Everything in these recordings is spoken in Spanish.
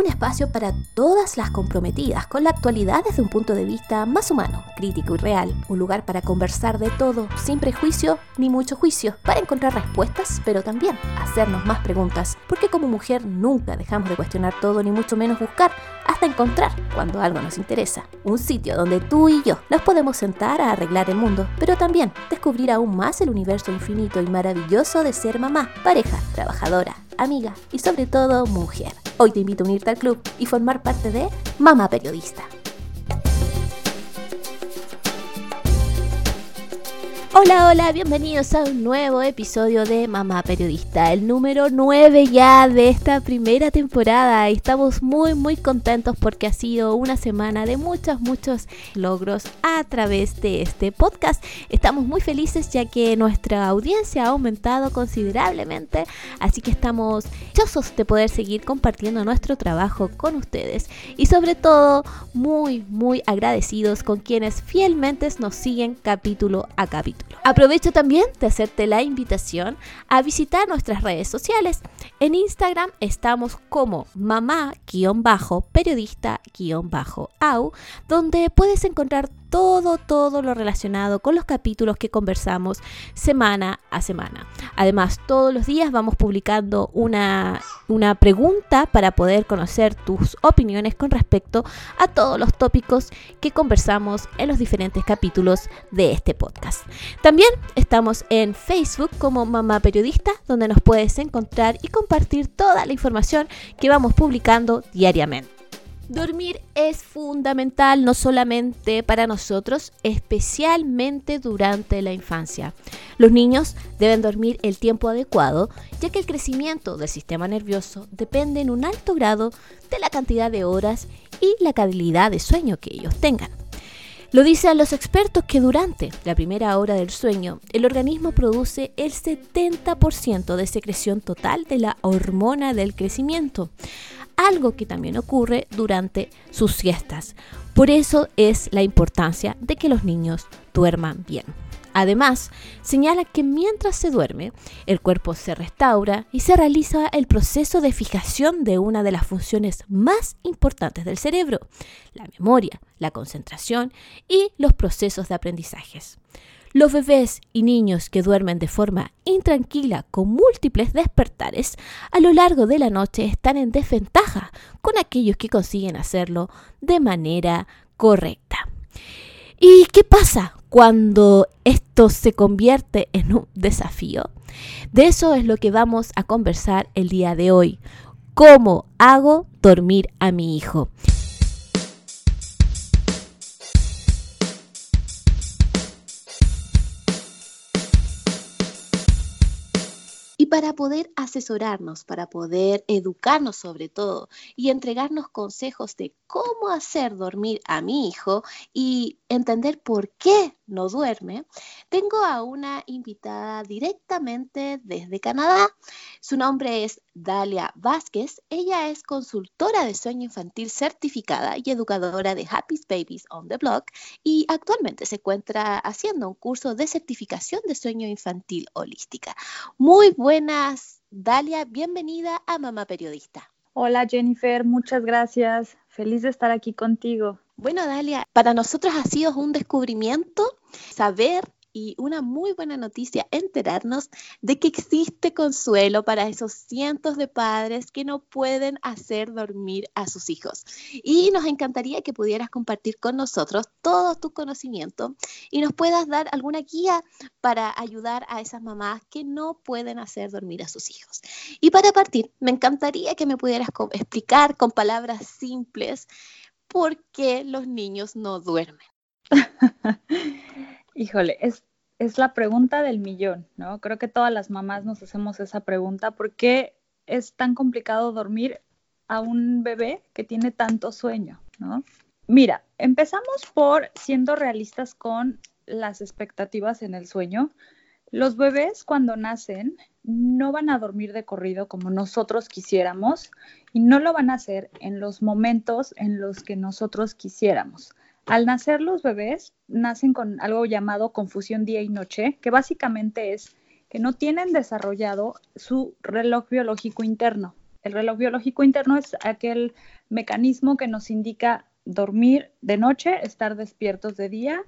un espacio para todas las comprometidas con la actualidad desde un punto de vista más humano, crítico y real, un lugar para conversar de todo, sin prejuicio ni mucho juicio, para encontrar respuestas, pero también hacernos más preguntas, porque como mujer nunca dejamos de cuestionar todo ni mucho menos buscar encontrar cuando algo nos interesa. Un sitio donde tú y yo nos podemos sentar a arreglar el mundo, pero también descubrir aún más el universo infinito y maravilloso de ser mamá, pareja, trabajadora, amiga y sobre todo mujer. Hoy te invito a unirte al club y formar parte de Mamá Periodista. Hola, hola, bienvenidos a un nuevo episodio de Mamá Periodista, el número 9 ya de esta primera temporada. Estamos muy, muy contentos porque ha sido una semana de muchos, muchos logros a través de este podcast. Estamos muy felices ya que nuestra audiencia ha aumentado considerablemente, así que estamos chosos de poder seguir compartiendo nuestro trabajo con ustedes y sobre todo muy, muy agradecidos con quienes fielmente nos siguen capítulo a capítulo. Aprovecho también de hacerte la invitación a visitar nuestras redes sociales. En Instagram estamos como mamá-periodista-au, donde puedes encontrar todo, todo lo relacionado con los capítulos que conversamos semana a semana. Además, todos los días vamos publicando una, una pregunta para poder conocer tus opiniones con respecto a todos los tópicos que conversamos en los diferentes capítulos de este podcast. También estamos en Facebook como Mamá Periodista, donde nos puedes encontrar y compartir toda la información que vamos publicando diariamente. Dormir es fundamental no solamente para nosotros, especialmente durante la infancia. Los niños deben dormir el tiempo adecuado, ya que el crecimiento del sistema nervioso depende en un alto grado de la cantidad de horas y la calidad de sueño que ellos tengan. Lo dicen los expertos que durante la primera hora del sueño el organismo produce el 70% de secreción total de la hormona del crecimiento algo que también ocurre durante sus siestas. Por eso es la importancia de que los niños duerman bien. Además, señala que mientras se duerme, el cuerpo se restaura y se realiza el proceso de fijación de una de las funciones más importantes del cerebro, la memoria, la concentración y los procesos de aprendizajes. Los bebés y niños que duermen de forma intranquila con múltiples despertares a lo largo de la noche están en desventaja con aquellos que consiguen hacerlo de manera correcta. ¿Y qué pasa cuando esto se convierte en un desafío? De eso es lo que vamos a conversar el día de hoy. ¿Cómo hago dormir a mi hijo? Para poder asesorarnos, para poder educarnos sobre todo y entregarnos consejos de cómo hacer dormir a mi hijo y entender por qué no duerme, tengo a una invitada directamente desde Canadá. Su nombre es Dalia Vázquez. Ella es consultora de sueño infantil certificada y educadora de Happy Babies on the Block y actualmente se encuentra haciendo un curso de certificación de sueño infantil holística. Muy buenas, Dalia. Bienvenida a Mamá Periodista. Hola Jennifer, muchas gracias. Feliz de estar aquí contigo. Bueno, Dalia, para nosotros ha sido un descubrimiento saber y una muy buena noticia enterarnos de que existe consuelo para esos cientos de padres que no pueden hacer dormir a sus hijos. Y nos encantaría que pudieras compartir con nosotros todo tu conocimiento y nos puedas dar alguna guía para ayudar a esas mamás que no pueden hacer dormir a sus hijos. Y para partir, me encantaría que me pudieras explicar con palabras simples por qué los niños no duermen? Híjole, es, es la pregunta del millón, ¿no? Creo que todas las mamás nos hacemos esa pregunta. ¿Por qué es tan complicado dormir a un bebé que tiene tanto sueño, ¿no? Mira, empezamos por siendo realistas con las expectativas en el sueño. Los bebés cuando nacen no van a dormir de corrido como nosotros quisiéramos y no lo van a hacer en los momentos en los que nosotros quisiéramos. Al nacer los bebés nacen con algo llamado confusión día y noche, que básicamente es que no tienen desarrollado su reloj biológico interno. El reloj biológico interno es aquel mecanismo que nos indica dormir de noche, estar despiertos de día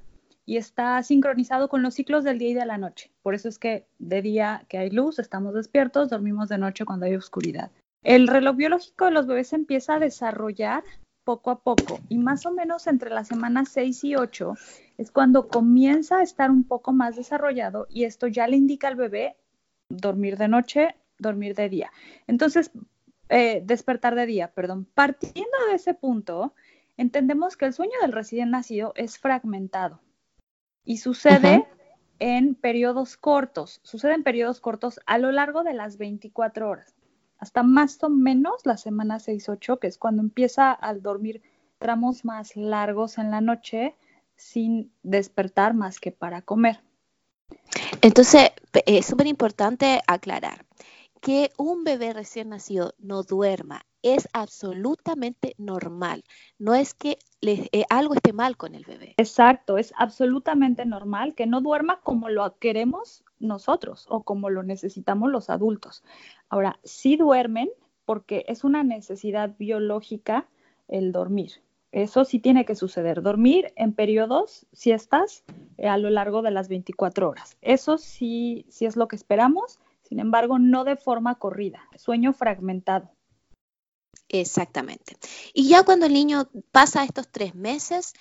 y está sincronizado con los ciclos del día y de la noche. Por eso es que de día que hay luz, estamos despiertos, dormimos de noche cuando hay oscuridad. El reloj biológico de los bebés empieza a desarrollar poco a poco y más o menos entre las semanas 6 y 8 es cuando comienza a estar un poco más desarrollado y esto ya le indica al bebé dormir de noche, dormir de día. Entonces, eh, despertar de día, perdón. Partiendo de ese punto, entendemos que el sueño del recién nacido es fragmentado y sucede en periodos cortos, sucede en periodos cortos a lo largo de las 24 horas, hasta más o menos la semana 6-8, que es cuando empieza al dormir tramos más largos en la noche sin despertar más que para comer. Entonces, es súper importante aclarar que un bebé recién nacido no duerma es absolutamente normal. No es que eh, algo esté mal con el bebé. Exacto, es absolutamente normal que no duerma como lo queremos nosotros o como lo necesitamos los adultos. Ahora, sí duermen porque es una necesidad biológica el dormir. Eso sí tiene que suceder. Dormir en periodos, siestas, eh, a lo largo de las 24 horas. Eso sí, sí es lo que esperamos sin embargo, no de forma corrida, sueño fragmentado. Exactamente. Y ya cuando el niño pasa estos tres meses,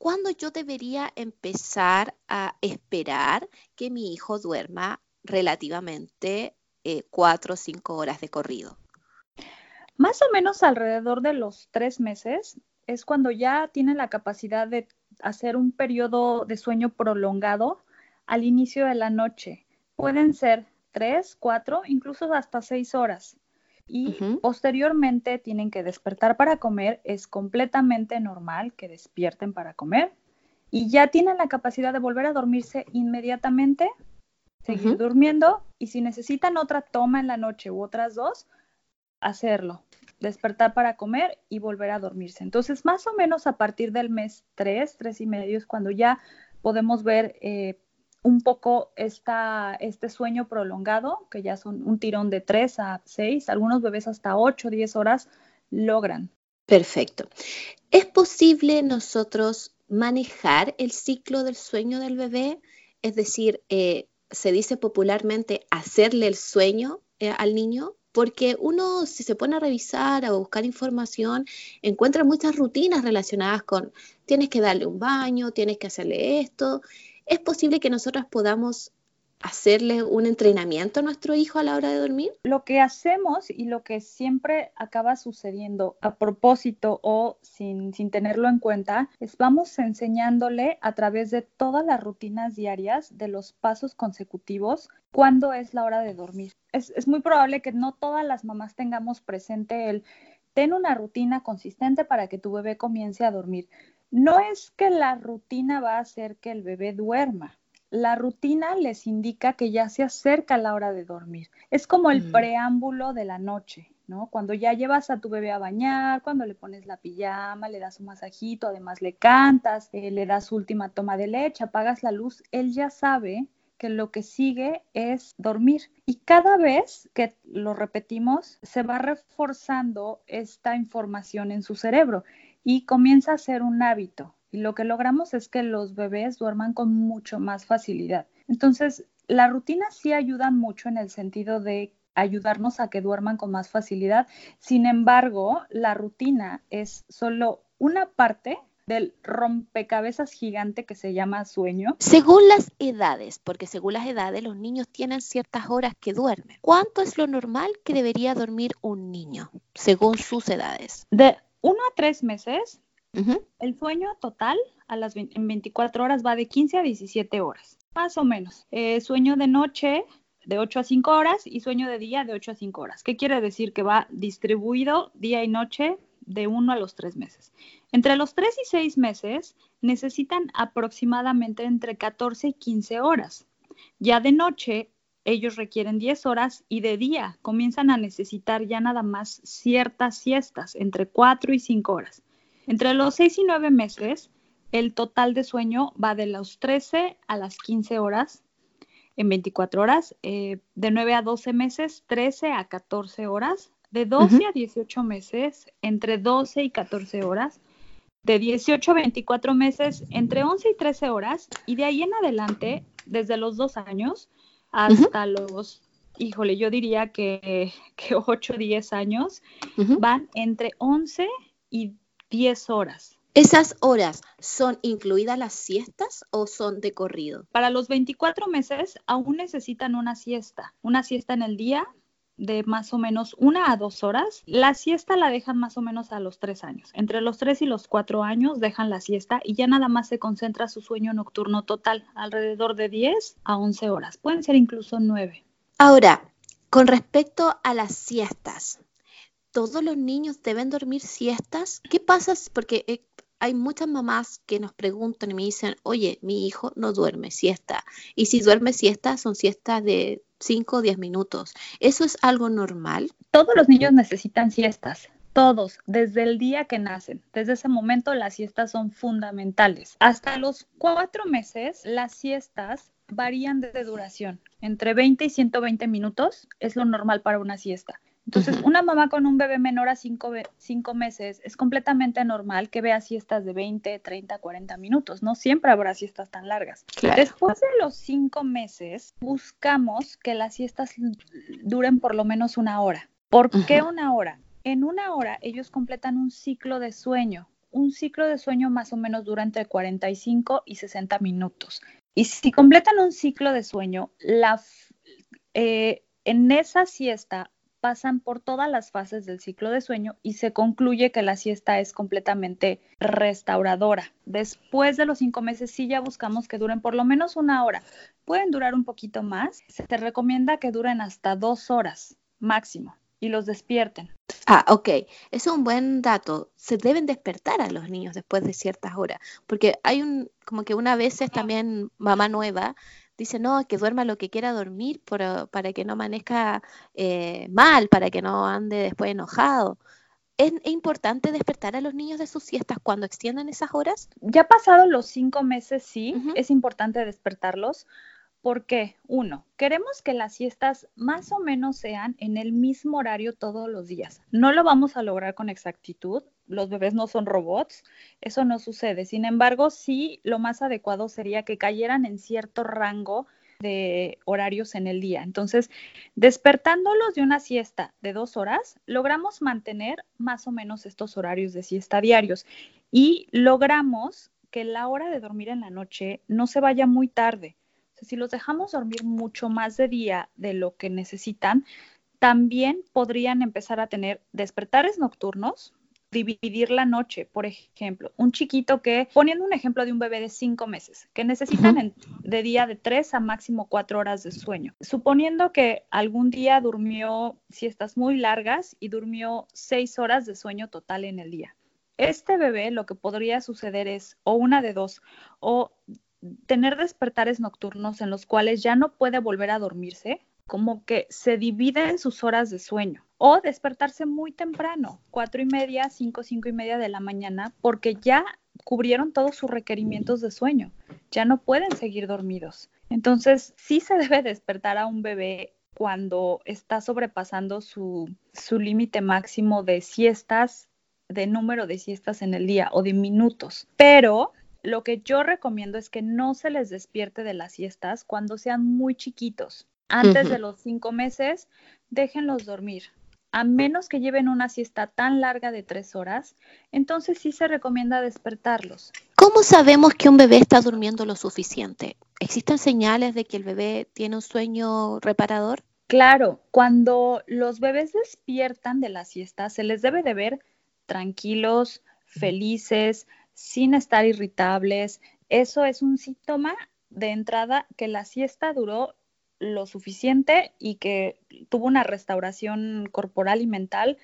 ¿cuándo yo debería empezar a esperar que mi hijo duerma relativamente eh, cuatro o cinco horas de corrido? Más o menos alrededor de los tres meses es cuando ya tiene la capacidad de hacer un periodo de sueño prolongado al inicio de la noche. Pueden ser tres, cuatro, incluso hasta seis horas. Y posteriormente tienen que despertar para comer. Es completamente normal que despierten para comer. Y ya tienen la capacidad de volver a dormirse inmediatamente, seguir durmiendo. Y si necesitan otra toma en la noche u otras dos, hacerlo. Despertar para comer y volver a dormirse. Entonces, más o menos a partir del mes tres, tres y medio es cuando ya podemos ver eh, un poco esta, este sueño prolongado, que ya son un tirón de 3 a 6, algunos bebés hasta 8, 10 horas logran. Perfecto. ¿Es posible nosotros manejar el ciclo del sueño del bebé? Es decir, eh, se dice popularmente hacerle el sueño eh, al niño, porque uno si se pone a revisar, a buscar información, encuentra muchas rutinas relacionadas con tienes que darle un baño, tienes que hacerle esto, ¿Es posible que nosotros podamos hacerle un entrenamiento a nuestro hijo a la hora de dormir? Lo que hacemos y lo que siempre acaba sucediendo a propósito o sin, tenerlo en cuenta es vamos enseñándole a través de todas las rutinas diarias de los pasos consecutivos cuándo es la hora de dormir. Es, es muy probable que no todas las mamás tengamos presente el ten una rutina consistente para que tu bebé comience a dormir. No es que la rutina va a hacer que el bebé duerma. La rutina les indica que ya se acerca la hora de dormir. Es como el mm. preámbulo de la noche, ¿no? Cuando ya llevas a tu bebé a bañar, cuando le pones la pijama, le das un masajito, además le cantas, eh, le das última toma de leche, apagas la luz, él ya sabe que lo que sigue es dormir. Y cada vez que lo repetimos, se va reforzando esta información en su cerebro y comienza a ser un hábito. Y lo que logramos es que los bebés duerman con mucho más facilidad. Entonces, la rutina sí ayuda mucho en el sentido de ayudarnos a que duerman con más facilidad. Sin embargo, la rutina es solo una parte del rompecabezas gigante que se llama sueño. Según las edades, porque según las edades los niños tienen ciertas horas que duermen. ¿Cuánto es lo normal que debería dormir un niño según sus edades? De uno a tres meses, el sueño total a las en 24 horas va de 15 a 17 horas, más o menos. Eh, sueño de noche de 8 a 5 horas y sueño de día de 8 a 5 horas. ¿Qué quiere decir? Que va distribuido día y noche de uno a los tres meses. Entre los tres y seis meses necesitan aproximadamente entre 14 y 15 horas. Ya de noche ellos requieren 10 horas y de día comienzan a necesitar ya nada más ciertas siestas, entre 4 y 5 horas. Entre los 6 y 9 meses, el total de sueño va de los 13 a las 15 horas en 24 horas, eh, de 9 a 12 meses, 13 a 14 horas, de 12 a 18 meses, entre 12 y 14 horas, de 18 a 24 meses, entre 11 y 13 horas, y de ahí en adelante, desde los dos años hasta los, híjole, yo diría que, que 8 o 10 años, van entre 11 y 10 horas. ¿Esas horas son incluidas las siestas o son de corrido? Para los 24 meses aún necesitan una siesta, una siesta en el día de más o menos una a dos horas. La siesta la dejan más o menos a los tres años. Entre los tres y los cuatro años dejan la siesta y ya nada más se concentra su sueño nocturno total, alrededor de 10 a 11 horas. Pueden ser incluso nueve. Ahora, con respecto a las siestas, ¿todos los niños deben dormir siestas? ¿Qué pasa? Porque hay muchas mamás que nos preguntan y me dicen, oye, mi hijo no duerme siesta. Y si duerme siesta, son siestas de 5 o 10 minutos. ¿Eso es algo normal? Todos los niños necesitan siestas. Todos, desde el día que nacen. Desde ese momento las siestas son fundamentales. Hasta los cuatro meses, las siestas varían de duración. Entre 20 y 120 minutos es lo normal para una siesta. Entonces, una mamá con un bebé menor a cinco, meses es completamente normal que vea siestas de 20, 30, 40 minutos. No siempre habrá siestas tan largas. Después de los cinco meses, buscamos que las siestas duren por lo menos una hora. ¿Por qué una hora? En una hora ellos completan un ciclo de sueño. Un ciclo de sueño más o menos dura entre 45 y 60 minutos. Y si completan un ciclo de sueño, la, eh, en esa siesta pasan por todas las fases del ciclo de sueño y se concluye que la siesta es completamente restauradora. Después de los cinco meses sí ya buscamos que duren por lo menos una hora. Pueden durar un poquito más. Se te recomienda que duren hasta dos horas máximo y los despierten. Ah, ok. Es un buen dato. Se deben despertar a los niños después de ciertas horas, porque hay un, como que una vez es también mamá nueva dice, no, que duerma lo que quiera dormir para que no amanezca eh, mal, para que no ande después enojado. ¿Es, importante despertar a los niños de sus siestas cuando extiendan esas horas? Ya pasados los cinco meses, sí, es importante despertarlos. Porque, uno, queremos que las siestas más o menos sean en el mismo horario todos los días. No lo vamos a lograr con exactitud, los bebés no son robots, eso no sucede. Sin embargo, sí, lo más adecuado sería que cayeran en cierto rango de horarios en el día. Entonces, despertándolos de una siesta de dos horas, logramos mantener más o menos estos horarios de siesta diarios y logramos que la hora de dormir en la noche no se vaya muy tarde. si los dejamos dormir mucho más de día de lo que necesitan, también podrían empezar a tener despertares nocturnos, dividir la noche, por ejemplo, un chiquito que, poniendo un ejemplo de un bebé de cinco meses, que necesitan de día de tres a máximo cuatro horas de sueño. Suponiendo que algún día durmió siestas muy largas y durmió seis horas de sueño total en el día. Este bebé lo que podría suceder es o una de dos, o tener despertares nocturnos en los cuales ya no puede volver a dormirse, como que se dividen sus horas de sueño o despertarse muy temprano, cuatro y media, cinco, cinco y media de la mañana, porque ya cubrieron todos sus requerimientos de sueño, ya no pueden seguir dormidos. Entonces, sí se debe despertar a un bebé cuando está sobrepasando su, su límite máximo de siestas, de número de siestas en el día o de minutos. Pero lo que yo recomiendo es que no se les despierte de las siestas cuando sean muy chiquitos. Antes de los cinco meses, déjenlos dormir. A menos que lleven una siesta tan larga de tres horas, entonces sí se recomienda despertarlos. ¿Cómo sabemos que un bebé está durmiendo lo suficiente? ¿Existen señales de que el bebé tiene un sueño reparador? Claro, cuando los bebés despiertan de la siesta, se les debe de ver tranquilos, felices, sin estar irritables. Eso es un síntoma de entrada que la siesta duró lo suficiente y que tuvo una restauración corporal y mental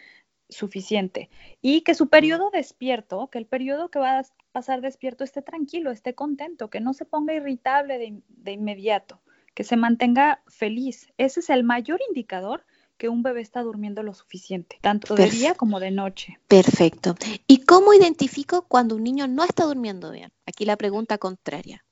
suficiente. Y que su periodo despierto, que el periodo que va a pasar despierto esté tranquilo, esté contento, que no se ponga irritable de, inmediato, que se mantenga feliz. Ese es el mayor indicador que un bebé está durmiendo lo suficiente, tanto de día como de noche. Perfecto. ¿Y cómo identifico cuando un niño no está durmiendo bien? Aquí la pregunta contraria.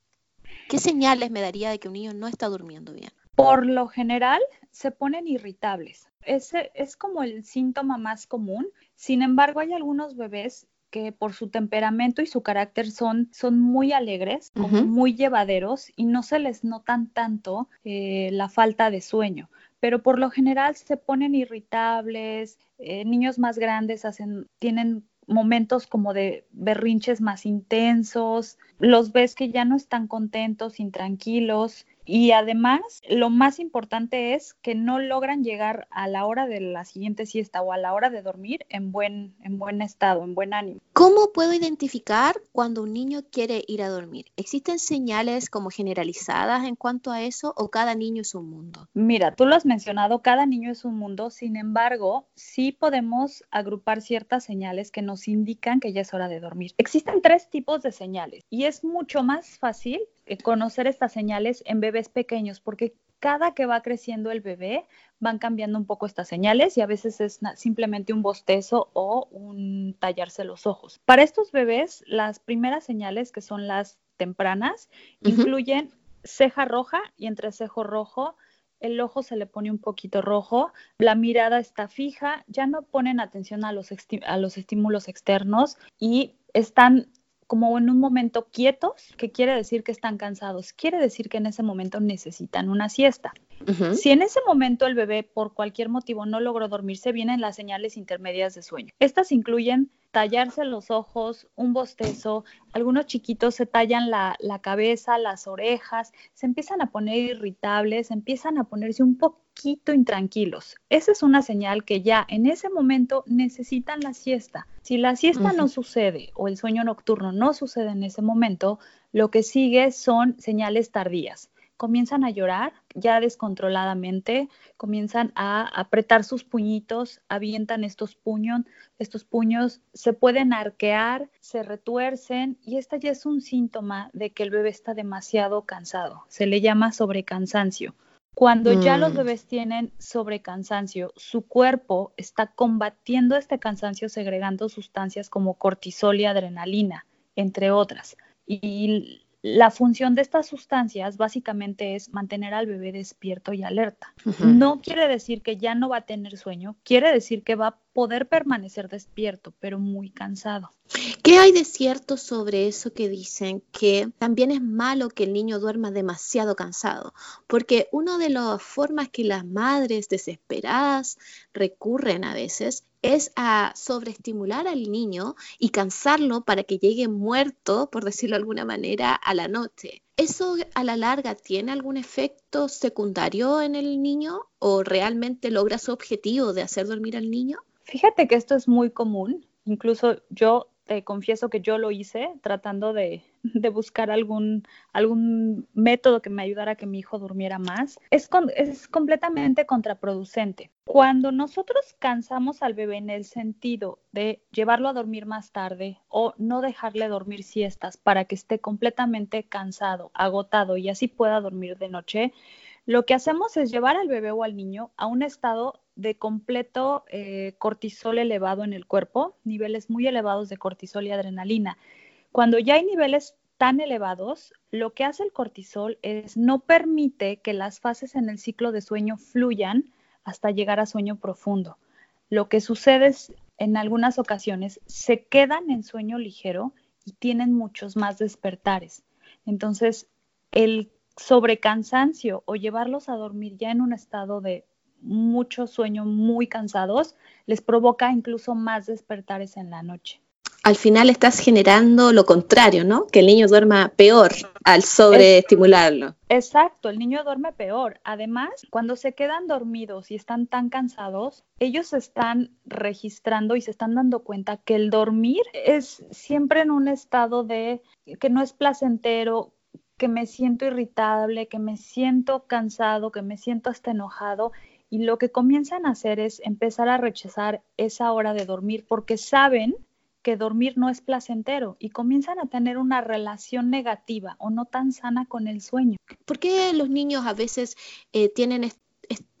¿Qué señales me daría de que un niño no está durmiendo bien? Por lo general se ponen irritables. Ese es como el síntoma más común. Sin embargo, hay algunos bebés que por su temperamento y su carácter son, son muy alegres, muy llevaderos y no se les notan tanto eh, la falta de sueño. Pero por lo general se ponen irritables, eh, niños más grandes hacen, tienen momentos como de berrinches más intensos, los ves que ya no están contentos, intranquilos, y además, lo más importante es que no logran llegar a la hora de la siguiente siesta o a la hora de dormir en buen, en buen estado, en buen ánimo. ¿Cómo puedo identificar cuando un niño quiere ir a dormir? ¿Existen señales como generalizadas en cuanto a eso o cada niño es un mundo? Mira, tú lo has mencionado, cada niño es un mundo, sin embargo, sí podemos agrupar ciertas señales que nos indican que ya es hora de dormir. Existen tres tipos de señales y es mucho más fácil conocer estas señales en bebés pequeños, porque cada que va creciendo el bebé van cambiando un poco estas señales y a veces es simplemente un bostezo o un tallarse los ojos. Para estos bebés, las primeras señales, que son las tempranas, incluyen ceja roja y entre cejo rojo el ojo se le pone un poquito rojo, la mirada está fija, ya no ponen atención a los, a los estímulos externos y están como en un momento quietos, que quiere decir que están cansados, quiere decir que en ese momento necesitan una siesta. Si en ese momento el bebé por cualquier motivo no logró dormirse, vienen las señales intermedias de sueño. Estas incluyen tallarse los ojos, un bostezo, algunos chiquitos se tallan la, cabeza, las orejas, se empiezan a poner irritables, empiezan a ponerse un poquito intranquilos. Esa es una señal que ya en ese momento necesitan la siesta. Si la siesta no sucede o el sueño nocturno no sucede en ese momento, lo que sigue son señales tardías comienzan a llorar ya descontroladamente, comienzan a apretar sus puñitos, avientan estos puños, estos puños se pueden arquear, se retuercen y esta ya es un síntoma de que el bebé está demasiado cansado. Se le llama sobrecansancio. Cuando ya los mm. bebés tienen sobrecansancio, su cuerpo está combatiendo este cansancio segregando sustancias como cortisol y adrenalina, entre otras. Y la función de estas sustancias básicamente es mantener al bebé despierto y alerta. No quiere decir que ya no va a tener sueño, quiere decir que va a poder permanecer despierto, pero muy cansado. ¿Qué hay de cierto sobre eso que dicen que también es malo que el niño duerma demasiado cansado? Porque una de las formas que las madres desesperadas recurren a veces es a sobreestimular al niño y cansarlo para que llegue muerto, por decirlo de alguna manera, a la noche. ¿Eso a la larga tiene algún efecto secundario en el niño o realmente logra su objetivo de hacer dormir al niño? Fíjate que esto es muy común. Incluso yo te confieso que yo lo hice tratando de, buscar algún, algún método que me ayudara a que mi hijo durmiera más. Es, es completamente contraproducente. Cuando nosotros cansamos al bebé en el sentido de llevarlo a dormir más tarde o no dejarle dormir siestas para que esté completamente cansado, agotado y así pueda dormir de noche, lo que hacemos es llevar al bebé o al niño a un estado de completo eh, cortisol elevado en el cuerpo, niveles muy elevados de cortisol y adrenalina. Cuando ya hay niveles tan elevados, lo que hace el cortisol es no permite que las fases en el ciclo de sueño fluyan hasta llegar a sueño profundo. Lo que sucede es, en algunas ocasiones, se quedan en sueño ligero y tienen muchos más despertares. Entonces, el sobrecansancio o llevarlos a dormir ya en un estado de mucho sueño, muy cansados, les provoca incluso más despertares en la noche. Al final estás generando lo contrario, ¿no? Que el niño duerma peor al sobreestimularlo. Exacto, el niño duerme peor. Además, cuando se quedan dormidos y están tan cansados, ellos están registrando y se están dando cuenta que el dormir es siempre en un estado de que no es placentero, que me siento irritable, que me siento cansado, que me siento hasta enojado. Y lo que comienzan a hacer es empezar a rechazar esa hora de dormir porque saben que dormir no es placentero y comienzan a tener una relación negativa o no tan sana con el sueño. ¿Por qué los niños a veces eh, tienen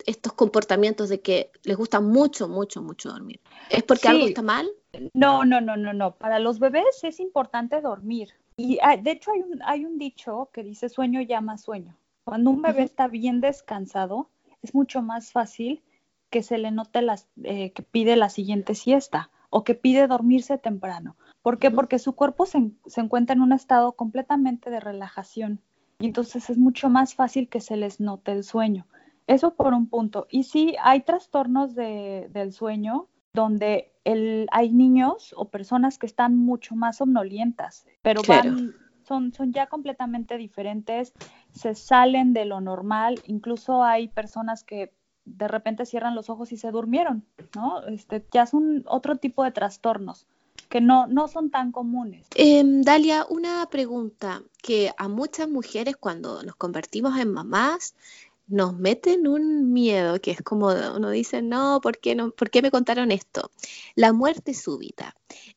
estos comportamientos de que les gusta mucho, mucho, mucho dormir? ¿Es porque algo está mal? No, no, no, no, no. Para los bebés es importante dormir. Y ah, de hecho hay un, hay un dicho que dice sueño llama sueño. Cuando un bebé está bien descansado, es mucho más fácil que se le note las, eh, que pide la siguiente siesta o que pide dormirse temprano. ¿Por qué? Porque su cuerpo se, se, encuentra en un estado completamente de relajación y entonces es mucho más fácil que se les note el sueño. Eso por un punto. Y sí, hay trastornos de, del sueño donde el, hay niños o personas que están mucho más somnolientas, pero van, son, son ya completamente diferentes, se salen de lo normal, incluso hay personas que de repente cierran los ojos y se durmieron, ¿no? Este, ya son otro tipo de trastornos que no, no son tan comunes. Em, Dalia, una pregunta que a muchas mujeres cuando nos convertimos en mamás nos meten un miedo que es como uno dice, no, ¿por qué, no, ¿por qué me contaron esto? La muerte súbita.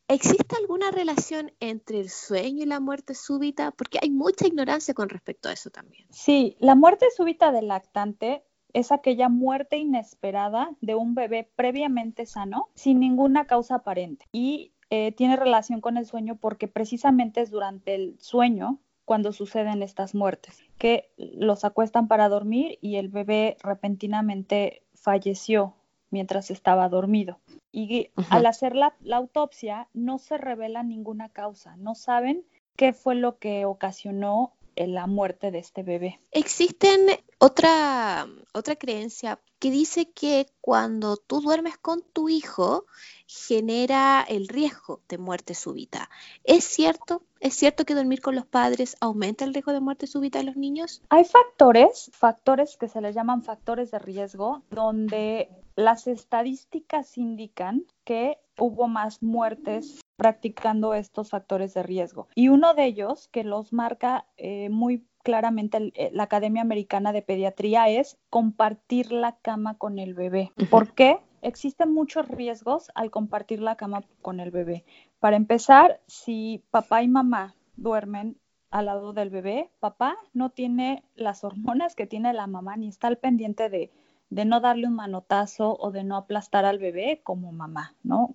¿Existe alguna relación entre el sueño y la muerte súbita? Porque hay mucha ignorancia con respecto a eso también. Sí, la muerte súbita del lactante es aquella muerte inesperada de un bebé previamente sano sin ninguna causa aparente y eh, tiene relación con el sueño porque precisamente es durante el sueño cuando suceden estas muertes, que los acuestan para dormir y el bebé repentinamente falleció mientras estaba dormido. Y al hacer la, la, autopsia no se revela ninguna causa, no saben qué fue lo que ocasionó la muerte de este bebé. Existen otra, otra creencia que dice que cuando tú duermes con tu hijo genera el riesgo de muerte súbita. ¿Es cierto? ¿Es cierto que dormir con los padres aumenta el riesgo de muerte súbita en los niños? Hay factores, factores que se les llaman factores de riesgo, donde las estadísticas indican que hubo más muertes practicando estos factores de riesgo. Y uno de ellos, que los marca eh, muy claramente eh, la Academia Americana de Pediatría, es compartir la cama con el bebé. ¿Por qué? Existen muchos riesgos al compartir la cama con el bebé. Para empezar, si papá y mamá duermen al lado del bebé, papá no tiene las hormonas que tiene la mamá ni está al pendiente de no darle un manotazo o de no aplastar al bebé como mamá, ¿no?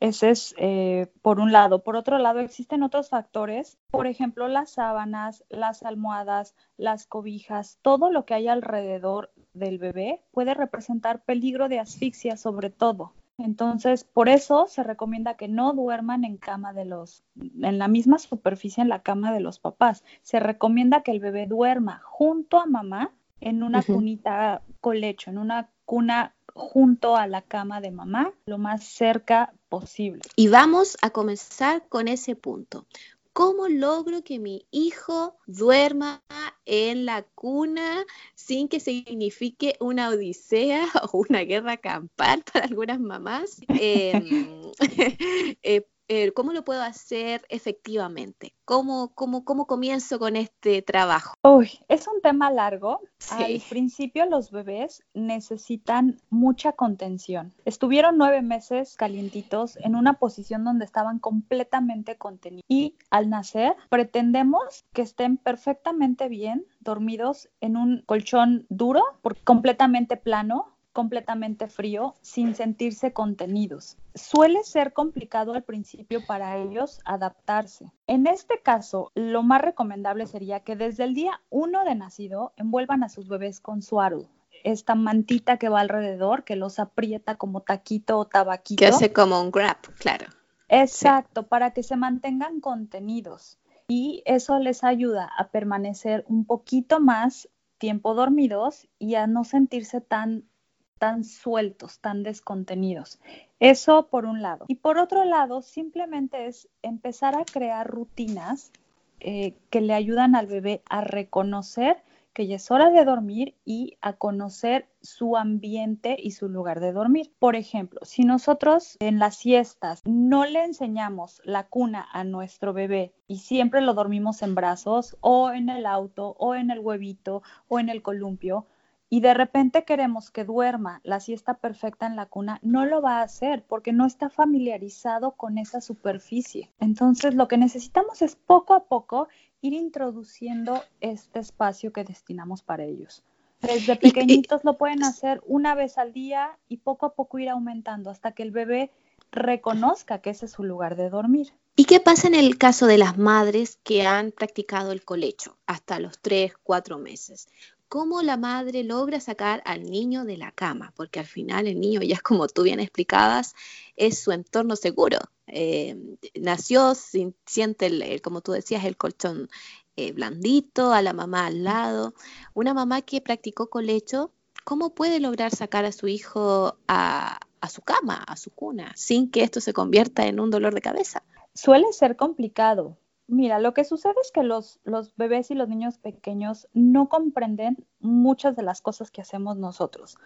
Ese es eh, por un lado. Por otro lado, existen otros factores, por ejemplo, las sábanas, las almohadas, las cobijas, todo lo que hay alrededor del bebé puede representar peligro de asfixia sobre todo. Entonces, por eso se recomienda que no duerman en cama de los, en la misma superficie en la cama de los papás. Se recomienda que el bebé duerma junto a mamá en una cunita colecho, en una cuna junto a la cama de mamá, lo más cerca posible. Y vamos a comenzar con ese punto. ¿Cómo logro que mi hijo duerma en la cuna sin que signifique una odisea o una guerra campal para algunas mamás? Em, eh, eh, ¿cómo lo puedo hacer efectivamente? ¿Cómo, cómo, ¿Cómo comienzo con este trabajo? Uy, es un tema largo. Al principio los bebés necesitan mucha contención. Estuvieron nueve meses calientitos en una posición donde estaban completamente contenidos. Y al nacer pretendemos que estén perfectamente bien dormidos en un colchón duro, completamente plano, completamente frío sin sentirse contenidos. Suele ser complicado al principio para ellos adaptarse. En este caso, lo más recomendable sería que desde el día uno de nacido envuelvan a sus bebés con suaru, esta mantita que va alrededor, que los aprieta como taquito o tabaquito. Que hace como un grab, claro. Exacto, para que se mantengan contenidos. Y eso les ayuda a permanecer un poquito más tiempo dormidos y a no sentirse tan tan sueltos, tan descontenidos. Eso por un lado. Y por otro lado, simplemente es empezar a crear rutinas eh, que le ayudan al bebé a reconocer que ya es hora de dormir y a conocer su ambiente y su lugar de dormir. Por ejemplo, si nosotros en las siestas no le enseñamos la cuna a nuestro bebé y siempre lo dormimos en brazos o en el auto o en el huevito o en el columpio, y de repente queremos que duerma la siesta perfecta en la cuna, no lo va a hacer porque no está familiarizado con esa superficie. Entonces lo que necesitamos es poco a poco ir introduciendo este espacio que destinamos para ellos. Desde pequeñitos lo pueden hacer una vez al día y poco a poco ir aumentando hasta que el bebé reconozca que ese es su lugar de dormir. ¿Y qué pasa en el caso de las madres que han practicado el colecho hasta los 3, 4 meses? ¿Cómo la madre logra sacar al niño de la cama? Porque al final el niño, ya como tú bien explicabas, es su entorno seguro. Eh, nació, siente, el, como tú decías, el colchón eh, blandito, a la mamá al lado. Una mamá que practicó colecho, ¿cómo puede lograr sacar a su hijo a, a su cama, a su cuna, sin que esto se convierta en un dolor de cabeza? Suele ser complicado. Mira, lo que sucede es que los, los bebés y los niños pequeños no comprenden muchas de las cosas que hacemos nosotros.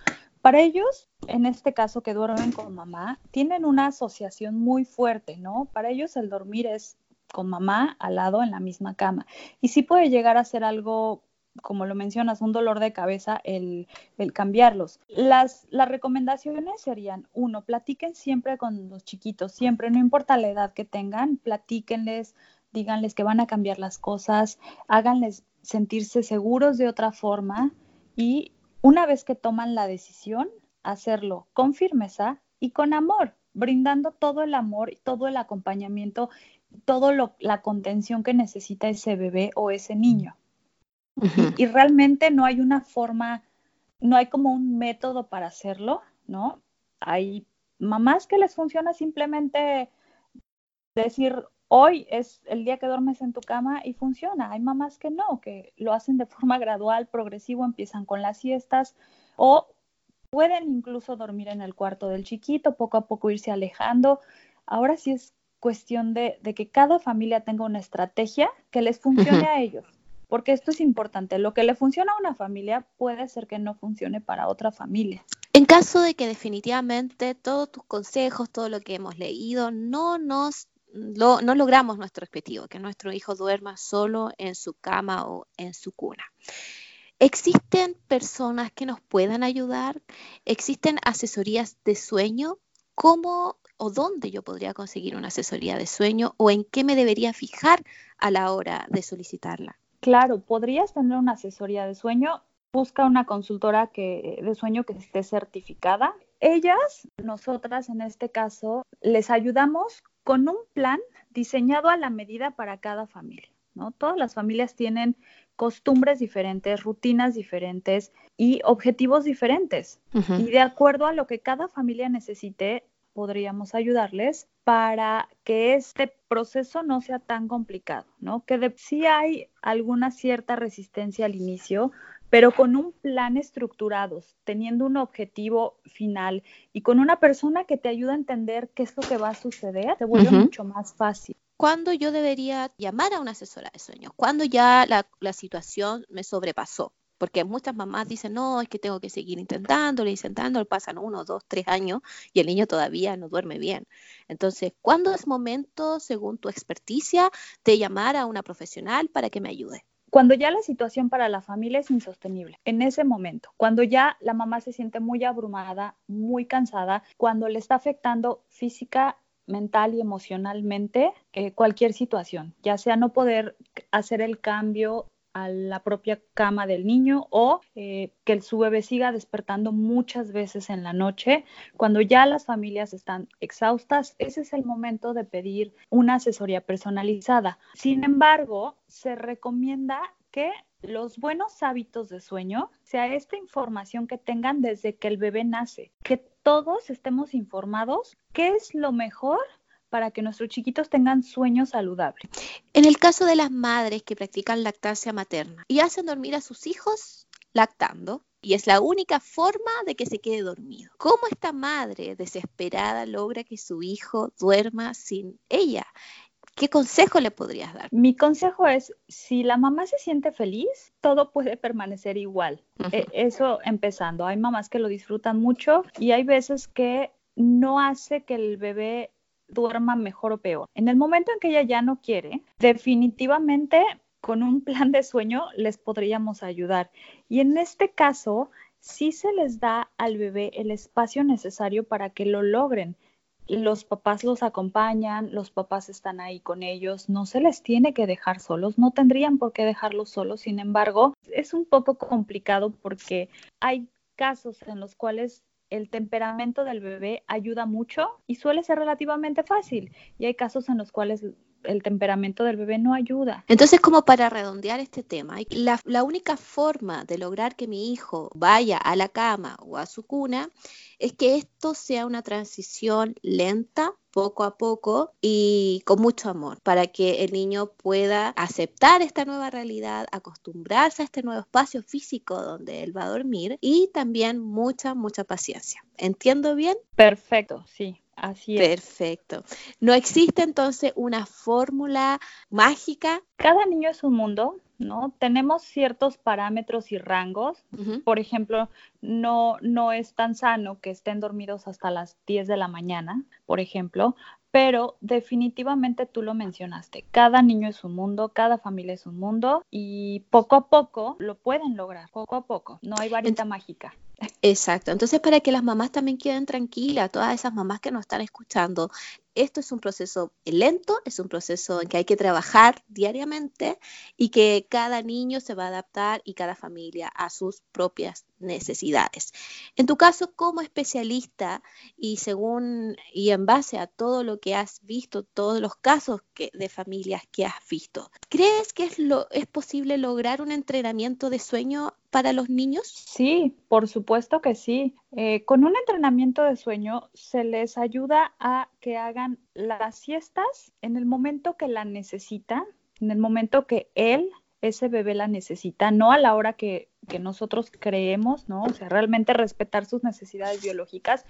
Para ellos, en este caso que duermen con mamá, tienen una asociación muy fuerte, ¿no? Para ellos el dormir es con mamá al lado en la misma cama. Y sí puede llegar a ser algo como lo mencionas, un dolor de cabeza el, cambiarlos. Las, las recomendaciones serían, uno, platiquen siempre con los chiquitos, siempre, no importa la edad que tengan, platíquenles, díganles que van a cambiar las cosas, háganles sentirse seguros de otra forma y una vez que toman la decisión, hacerlo con firmeza y con amor, brindando todo el amor y todo el acompañamiento, toda la contención que necesita ese bebé o ese niño y, realmente no hay una forma, no hay como un método para hacerlo, ¿no? Hay mamás que les funciona simplemente decir, hoy es el día que duermes en tu cama y funciona. Hay mamás que no, que lo hacen de forma gradual, progresivo, empiezan con las siestas o pueden incluso dormir en el cuarto del chiquito, poco a poco irse alejando. Ahora sí es cuestión de, que cada familia tenga una estrategia que les funcione a ellos porque esto es importante. Lo que le funciona a una familia puede ser que no funcione para otra familia. En caso de que definitivamente todos tus consejos, todo lo que hemos leído, no nos no logramos nuestro objetivo, que nuestro hijo duerma solo en su cama o en su cuna. ¿Existen personas que nos puedan ayudar? ¿Existen asesorías de sueño? ¿Cómo o dónde yo podría conseguir una asesoría de sueño o en qué me debería fijar a la hora de solicitarla? Claro, podrías tener una asesoría de sueño. Busca una consultora que, de sueño que esté certificada. Ellas, nosotras en este caso, les ayudamos con un plan diseñado a la medida para cada familia. ¿no? Todas las familias tienen costumbres diferentes, rutinas diferentes y objetivos diferentes. Y de acuerdo a lo que cada familia necesite, podríamos ayudarles para que este proceso no sea tan complicado, ¿no? Que de, sí hay alguna cierta resistencia al inicio, pero con un plan estructurado, teniendo un objetivo final y con una persona que te ayuda a entender qué es lo que va a suceder, te vuelve mucho más fácil. ¿Cuándo yo debería llamar a una asesora de sueños? ¿Cuándo ya la, la situación me sobrepasó? porque muchas mamás dicen, no, es que tengo que seguir intentándolo, intentándolo, pasan uno, dos, tres años y el niño todavía no duerme bien. Entonces, ¿cuándo es momento, según tu experticia, de llamar a una profesional para que me ayude? Cuando ya la situación para la familia es insostenible, en ese momento, cuando ya la mamá se siente muy abrumada, muy cansada, cuando le está afectando física mental y emocionalmente eh, cualquier situación, ya sea no poder hacer el cambio a la propia cama del niño o eh, que su bebé siga despertando muchas veces en la noche. Cuando ya las familias están exhaustas, ese es el momento de pedir una asesoría personalizada. Sin embargo, se recomienda que los buenos hábitos de sueño sea esta información que tengan desde que el bebé nace, que todos estemos informados qué es lo mejor para que nuestros chiquitos tengan sueños saludables. En el caso de las madres que practican lactancia materna y hacen dormir a sus hijos lactando, y es la única forma de que se quede dormido. ¿Cómo esta madre desesperada logra que su hijo duerma sin ella? ¿Qué consejo le podrías dar? Mi consejo es, si la mamá se siente feliz, todo puede permanecer igual. E, eso empezando. Hay mamás que lo disfrutan mucho y hay veces que no hace que el bebé duerma mejor o peor. En el momento en que ella ya no quiere, definitivamente con un plan de sueño les podríamos ayudar. Y en este caso, sí se les da al bebé el espacio necesario para que lo logren. Los papás los acompañan, los papás están ahí con ellos, no se les tiene que dejar solos, no tendrían por qué dejarlos solos, sin embargo, es un poco complicado porque hay casos en los cuales el temperamento del bebé ayuda mucho y suele ser relativamente fácil. Y hay casos en los cuales el temperamento del bebé no ayuda. Entonces, como para redondear este tema, la, la, única forma de lograr que mi hijo vaya a la cama o a su cuna es que esto sea una transición lenta, poco a poco y con mucho amor, para que el niño pueda aceptar esta nueva realidad, acostumbrarse a este nuevo espacio físico donde él va a dormir y también mucha, mucha paciencia. ¿Entiendo bien? Perfecto, sí. Así es. Perfecto. No existe entonces una fórmula mágica. Cada niño es un mundo, ¿no? Tenemos ciertos parámetros y rangos. Por ejemplo, no, no es tan sano que estén dormidos hasta las 10 de la mañana, por ejemplo, pero definitivamente tú lo mencionaste, cada niño es un mundo, cada familia es un mundo y poco a poco lo pueden lograr, poco a poco, no hay varita mágica. Exacto, entonces para que las mamás también queden tranquilas, todas esas mamás que nos están escuchando, esto es un proceso lento, es un proceso en que hay que trabajar diariamente y que cada niño se va a adaptar y cada familia a sus propias necesidades. En tu caso, como especialista y según y en base a todo lo que has visto, todos los casos de familias que has visto, ¿crees que es, lo, es posible lograr un entrenamiento de sueño para los niños? Sí, por supuesto que sí. Eh, con un entrenamiento de sueño se les ayuda a que hagan las siestas en el momento que la necesitan, en el momento que él, ese bebé la necesita, no a la hora que, que nosotros creemos, ¿no? O sea, realmente respetar sus necesidades biológicas,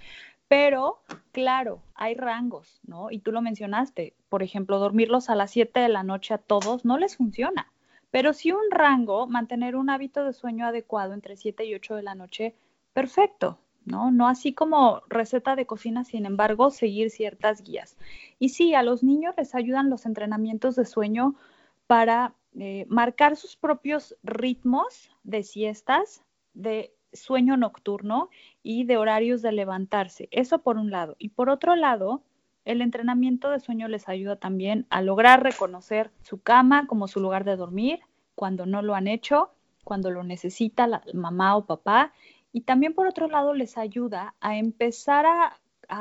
pero claro, hay rangos, ¿no? Y tú lo mencionaste, por ejemplo, dormirlos a las 7 de la noche a todos no les funciona. Pero si un rango, mantener un hábito de sueño adecuado entre 7 y 8 de la noche, perfecto, ¿no? No así como receta de cocina, sin embargo, seguir ciertas guías. Y sí, a los niños les ayudan los entrenamientos de sueño para eh, marcar sus propios ritmos de siestas, de sueño nocturno y de horarios de levantarse. Eso por un lado. Y por otro lado, el entrenamiento de sueño les ayuda también a lograr reconocer su cama como su lugar de dormir cuando no lo han hecho, cuando lo necesita la mamá o papá y también por otro lado les ayuda a empezar a,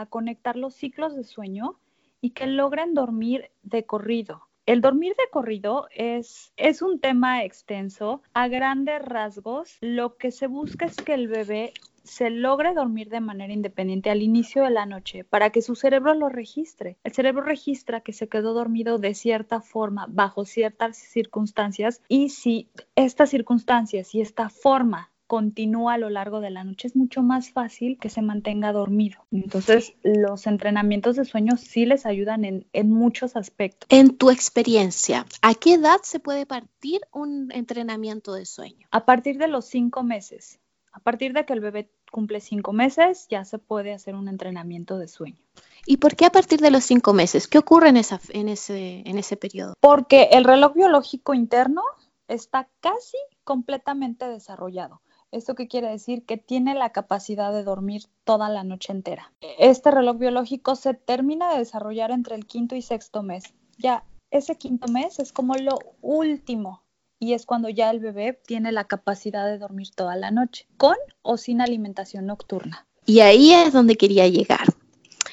conectar los ciclos de sueño y que logren dormir de corrido. El dormir de corrido es, es un tema extenso. A grandes rasgos, lo que se busca es que el bebé se logre dormir de manera independiente al inicio de la noche para que su cerebro lo registre. El cerebro registra que se quedó dormido de cierta forma, bajo ciertas circunstancias, y si estas circunstancias y esta forma continúa a lo largo de la noche, es mucho más fácil que se mantenga dormido. Entonces, los entrenamientos de sueño sí les ayudan en, muchos aspectos. En tu experiencia, ¿a qué edad se puede partir un entrenamiento de sueño? A partir de los cinco meses. A partir de que el bebé cumple cinco meses, ya se puede hacer un entrenamiento de sueño. ¿Y por qué a partir de los cinco meses? ¿Qué ocurre en, esa, en, ese, en ese periodo? Porque el reloj biológico interno está casi completamente desarrollado. ¿Esto qué quiere decir? Que tiene la capacidad de dormir toda la noche entera. Este reloj biológico se termina de desarrollar entre el quinto y sexto mes. Ya ese quinto mes es como lo último y es cuando ya el bebé tiene la capacidad de dormir toda la noche, con o sin alimentación nocturna. Y ahí es donde quería llegar.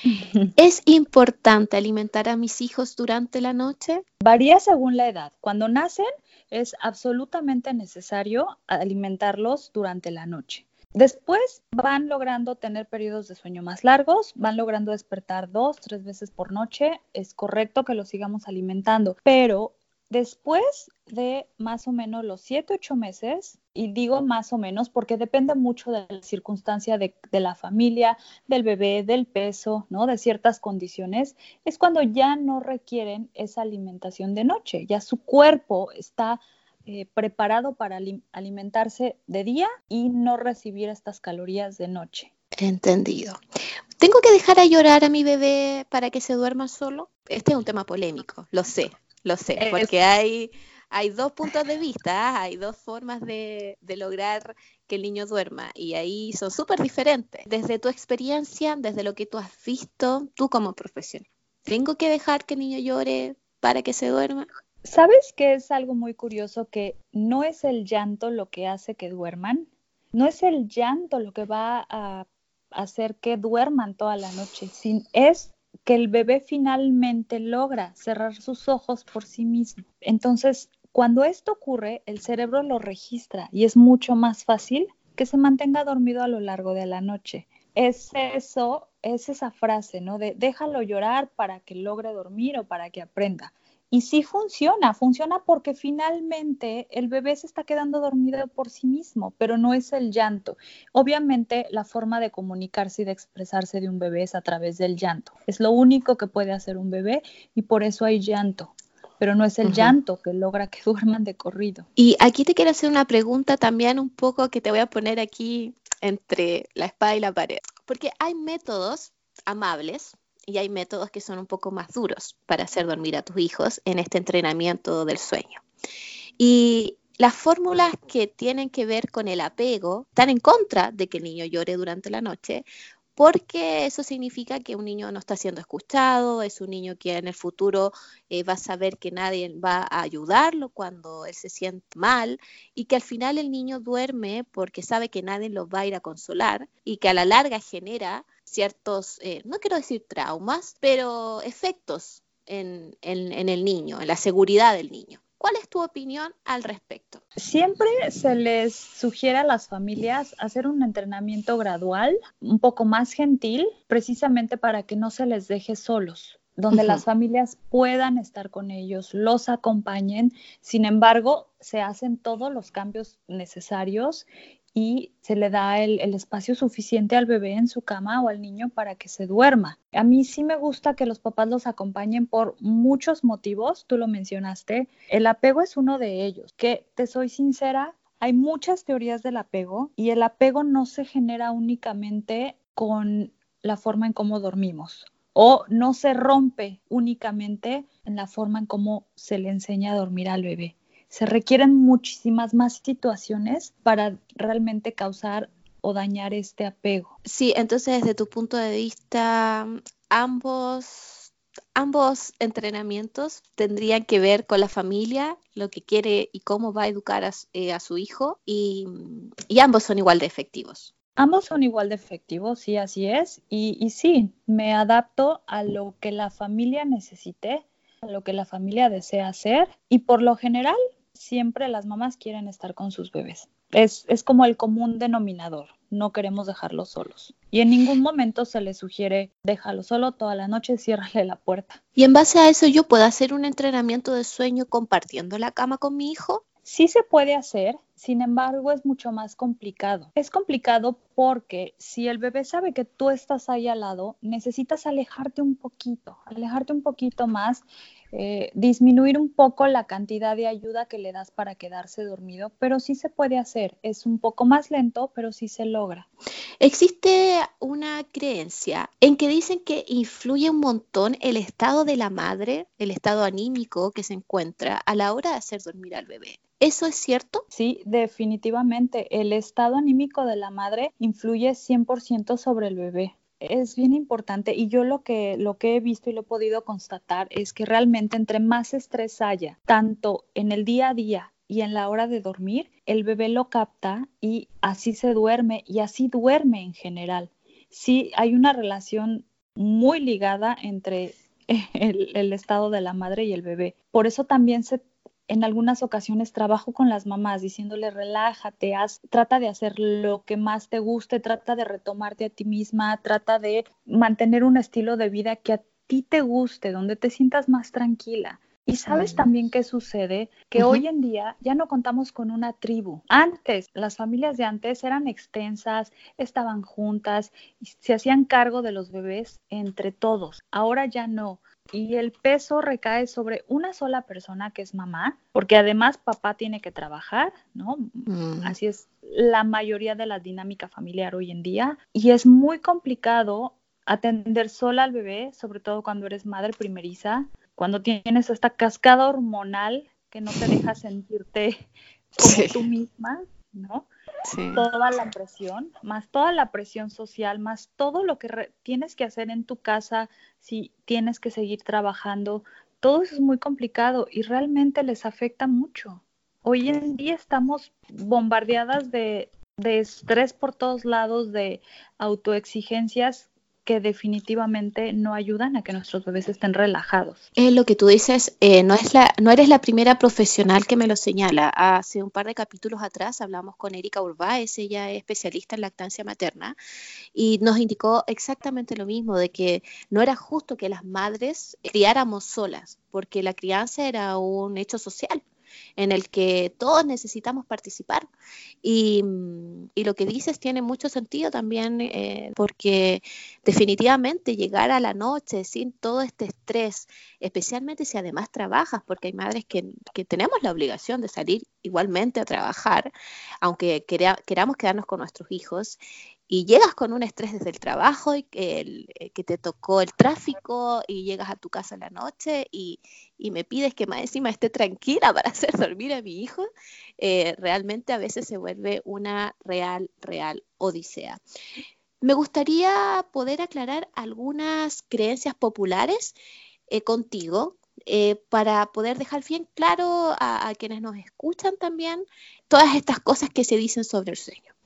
¿Es importante alimentar a mis hijos durante la noche? Varía según la edad. Cuando nacen es absolutamente necesario alimentarlos durante la noche. Después van logrando tener periodos de sueño más largos, van logrando despertar dos, tres veces por noche. Es correcto que los sigamos alimentando, pero después de más o menos los 7, 8 meses, y digo más o menos porque depende mucho de la circunstancia de, la familia, del bebé, del peso, ¿no? De ciertas condiciones, es cuando ya no requieren esa alimentación de noche, ya su cuerpo está eh, preparado para alimentarse de día y no recibir estas calorías de noche. Entendido. ¿Tengo que dejar a llorar a mi bebé para que se duerma solo? Este es un tema polémico, lo sé, lo sé, porque hay hay dos puntos de vista, ¿ah? hay dos formas de, lograr que el niño duerma y ahí son súper diferentes. Desde tu experiencia, desde lo que tú has visto, tú como profesional, ¿tengo que dejar que el niño llore para que se duerma? ¿Sabes que es algo muy curioso que no es el llanto lo que hace que duerman? No es el llanto lo que va a hacer que duerman toda la noche, es que el bebé finalmente logra cerrar sus ojos por sí mismo. Entonces, cuando esto ocurre, el cerebro lo registra y es mucho más fácil que se mantenga dormido a lo largo de la noche. Es eso, es esa frase, ¿no? De déjalo llorar para que logre dormir o para que aprenda. Y sí funciona, funciona porque finalmente el bebé se está quedando dormido por sí mismo, pero no es el llanto. Obviamente la forma de comunicarse y de expresarse de un bebé es a través del llanto. Es lo único que puede hacer un bebé y por eso hay llanto pero no es el llanto que logra que duerman de corrido. Y aquí te quiero hacer una pregunta también un poco que te voy a poner aquí entre la espada y la pared, porque hay métodos amables y hay métodos que son un poco más duros para hacer dormir a tus hijos en este entrenamiento del sueño. Y las fórmulas que tienen que ver con el apego están en contra de que el niño llore durante la noche, porque eso significa que un niño no está siendo escuchado, es un niño que en el futuro eh, va a saber que nadie va a ayudarlo cuando él se siente mal y que al final el niño duerme porque sabe que nadie lo va a ir a consolar y que a la larga genera ciertos, eh, no quiero decir traumas, pero efectos en, el niño, en la seguridad del niño. ¿Cuál es tu opinión al respecto? Siempre se les sugiere a las familias hacer un entrenamiento gradual, un poco más gentil, precisamente para que no se les deje solos donde las familias puedan estar con ellos, los acompañen, sin embargo, se hacen todos los cambios necesarios y se le da el, espacio suficiente al bebé en su cama o al niño para que se duerma. A mí sí me gusta que los papás los acompañen por muchos motivos, tú lo mencionaste, el apego es uno de ellos, que te soy sincera, hay muchas teorías del apego y el apego no se genera únicamente con la forma en cómo dormimos o no se rompe únicamente en la forma en cómo se le enseña a dormir al bebé se requieren muchísimas más situaciones para realmente causar o dañar este apego. Sí, entonces desde tu punto de vista, ambos, ambos entrenamientos tendrían que ver con la familia, lo que quiere y cómo va a educar a, eh, su hijo, y, ambos son igual de efectivos. Ambos son igual de efectivos, sí, así es. Y, y sí, me adapto a lo que la familia necesite, a lo que la familia desea hacer. Y por lo general, siempre las mamás quieren estar con sus bebés. Es, es como el común denominador, no queremos dejarlos solos. Y en ningún momento se les sugiere déjalo solo toda la noche, ciérrale la puerta. Y en base a eso yo puedo hacer un entrenamiento de sueño compartiendo la cama con mi hijo. Sí se puede hacer, sin embargo es mucho más complicado. Es complicado porque si el bebé sabe que tú estás ahí al lado, necesitas alejarte un poquito, alejarte un poquito más eh, disminuir un poco la cantidad de ayuda que le das para quedarse dormido, pero sí se puede hacer. Es un poco más lento, pero sí se logra. Existe una creencia en que dicen que influye un montón el estado de la madre, el estado anímico que se encuentra a la hora de hacer dormir al bebé. ¿Eso es cierto? Sí, definitivamente. El estado anímico de la madre influye 100% sobre el bebé es bien importante y yo lo que, lo que he visto y lo he podido constatar es que realmente entre más estrés haya, tanto en el día a día y en la hora de dormir, el bebé lo capta y así se duerme y así duerme en general. Sí, hay una relación muy ligada entre el, el estado de la madre y el bebé. Por eso también se en algunas ocasiones trabajo con las mamás diciéndole relájate, haz, trata de hacer lo que más te guste, trata de retomarte a ti misma, trata de mantener un estilo de vida que a ti te guste, donde te sientas más tranquila. Y sabes también qué sucede, que hoy en día ya no contamos con una tribu. Antes, las familias de antes eran extensas, estaban juntas, y se hacían cargo de los bebés entre todos. Ahora ya no y el peso recae sobre una sola persona que es mamá, porque además papá tiene que trabajar, ¿no? Mm. Así es la mayoría de la dinámica familiar hoy en día y es muy complicado atender sola al bebé, sobre todo cuando eres madre primeriza, cuando tienes esta cascada hormonal que no te deja sentirte como tú misma, ¿no? Toda la presión, más toda la presión social, más todo lo que tienes que hacer en tu casa, si tienes que seguir trabajando, todo eso es muy complicado y realmente les afecta mucho. Hoy en día estamos bombardeadas de de estrés por todos lados, de autoexigencias que definitivamente no ayudan a que nuestros bebés estén relajados. Es lo que tú dices, eh, no, no eres la primera profesional que me lo señala. Hace un par de capítulos atrás hablamos con Erika Urbáez, ella es especialista en lactancia materna, y nos indicó exactamente lo mismo, de que no era justo que las madres criáramos solas, porque la crianza era un hecho social en el que todos necesitamos participar. Y, lo que dices tiene mucho sentido también eh, porque definitivamente llegar a la noche sin todo este estrés, especialmente si además trabajas, porque hay madres que, tenemos la obligación de salir igualmente a trabajar, aunque queramos quedarnos con nuestros hijos, y llegas con un estrés desde el trabajo y que, eh, que, te tocó el tráfico y llegas a tu casa en la noche y, me pides que más encima esté tranquila para hacer dormir a mi hijo, eh, realmente a veces se vuelve una real, real odisea. Me gustaría poder aclarar algunas creencias populares eh, contigo para poder dejar bien claro a quienes nos escuchan también todas estas cosas que se dicen sobre el sueño.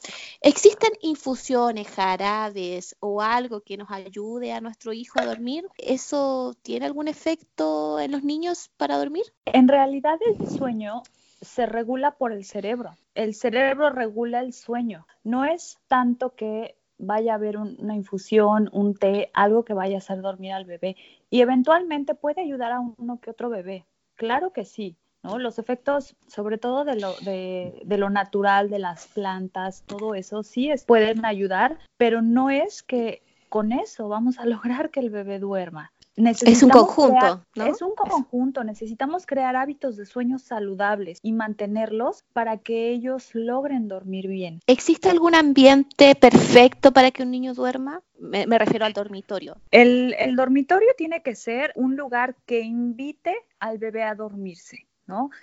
¿Existen infusiones, jarabes o algo que nos ayude a nuestro hijo a dormir? ¿Eso tiene algún efecto en los niños para dormir? En realidad el sueño se regula por el cerebro. El cerebro regula el sueño. No es tanto que vaya a haber una infusión, un té, algo que vaya a hacer dormir al bebé. Y eventualmente puede ayudar a uno que otro bebé. Claro que sí, ¿no? Los efectos, sobre todo de lo, de, lo natural, de las plantas, todo eso sí es, pueden ayudar, pero no es que con eso vamos a lograr que el bebé duerma. Es un conjunto, ¿no? Es un conjunto. Necesitamos crear hábitos de sueños saludables y mantenerlos para que ellos logren dormir bien. ¿Existe algún ambiente perfecto para que un niño duerma? Me, refiero al dormitorio. El, el dormitorio tiene que ser un lugar que invite al bebé a dormirse.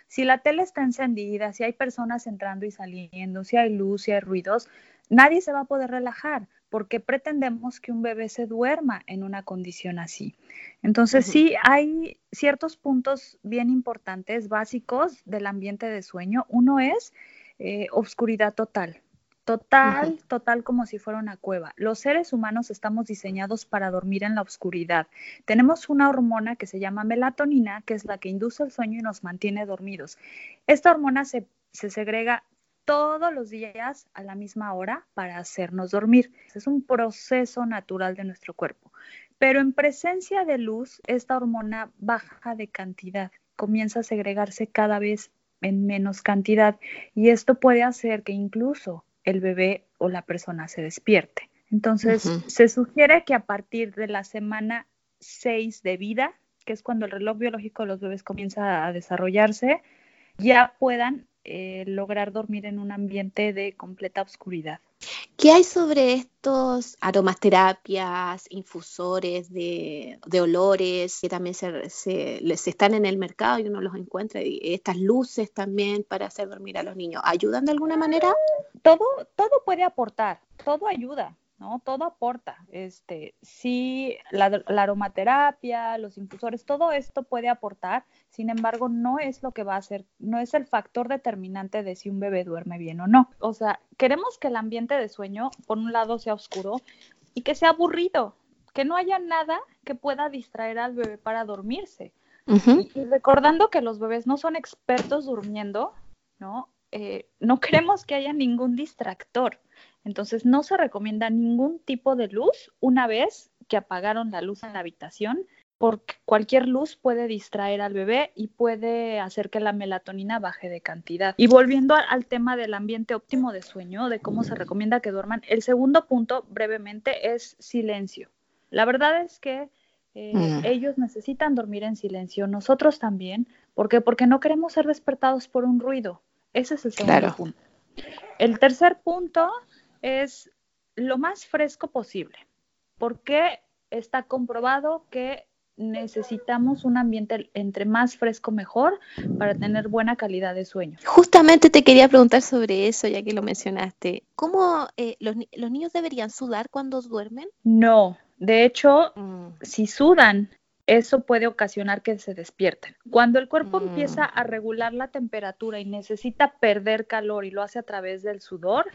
Si la tele está encendida, si hay personas entrando y saliendo, si hay luz, si hay ruidos, nadie se va a poder relajar porque pretendemos que un bebé se duerma en una condición así. Entonces, sí, hay ciertos puntos bien importantes, básicos del ambiente de sueño. Uno es eh, oscuridad total. Total, total como si fuera una cueva. Los seres humanos estamos diseñados para dormir en la oscuridad. Tenemos una hormona que se llama melatonina, que es la que induce el sueño y nos mantiene dormidos. Esta hormona se, se segrega todos los días a la misma hora para hacernos dormir. Es un proceso natural de nuestro cuerpo. Pero en presencia de luz, esta hormona baja de cantidad, comienza a segregarse cada vez en menos cantidad y esto puede hacer que incluso el bebé o la persona se despierte. Entonces, se sugiere que a partir de la semana 6 de vida, que es cuando el reloj biológico de los bebés comienza a desarrollarse, ya puedan eh, lograr dormir en un ambiente de completa oscuridad. ¿Qué hay sobre estos aromaterapias, infusores de, olores que también se, se, están en el mercado y uno los encuentra? Estas luces también para hacer dormir a los niños, ¿ayudan de alguna manera? Todo, todo puede aportar, todo ayuda. ¿No? Todo aporta. Este, sí, la, aromaterapia, los infusores, todo esto puede aportar, sin embargo, no es lo que va a ser, no es el factor determinante de si un bebé duerme bien o no. O sea, queremos que el ambiente de sueño, por un lado, sea oscuro y que sea aburrido, que no haya nada que pueda distraer al bebé para dormirse. y, recordando que los bebés no son expertos durmiendo, ¿no? Eh, no queremos que haya ningún distractor. Entonces no se recomienda ningún tipo de luz una vez que apagaron la luz en la habitación, porque cualquier luz puede distraer al bebé y puede hacer que la melatonina baje de cantidad. Y volviendo al tema del ambiente óptimo de sueño, de cómo se recomienda que duerman, el segundo punto brevemente es silencio. La verdad es que eh, mm. ellos necesitan dormir en silencio, nosotros también. ¿Por qué? Porque no queremos ser despertados por un ruido. Ese es el segundo punto. El tercer punto es lo más fresco posible, porque está comprobado que necesitamos un ambiente entre más fresco mejor para tener buena calidad de sueño. Justamente te quería preguntar sobre eso, ya que lo mencionaste. ¿Cómo eh, los, niños deberían sudar cuando duermen? No, de hecho, mm. si sudan, eso puede ocasionar que se despierten. Cuando el cuerpo mm. empieza a regular la temperatura y necesita perder calor y lo hace a través del sudor,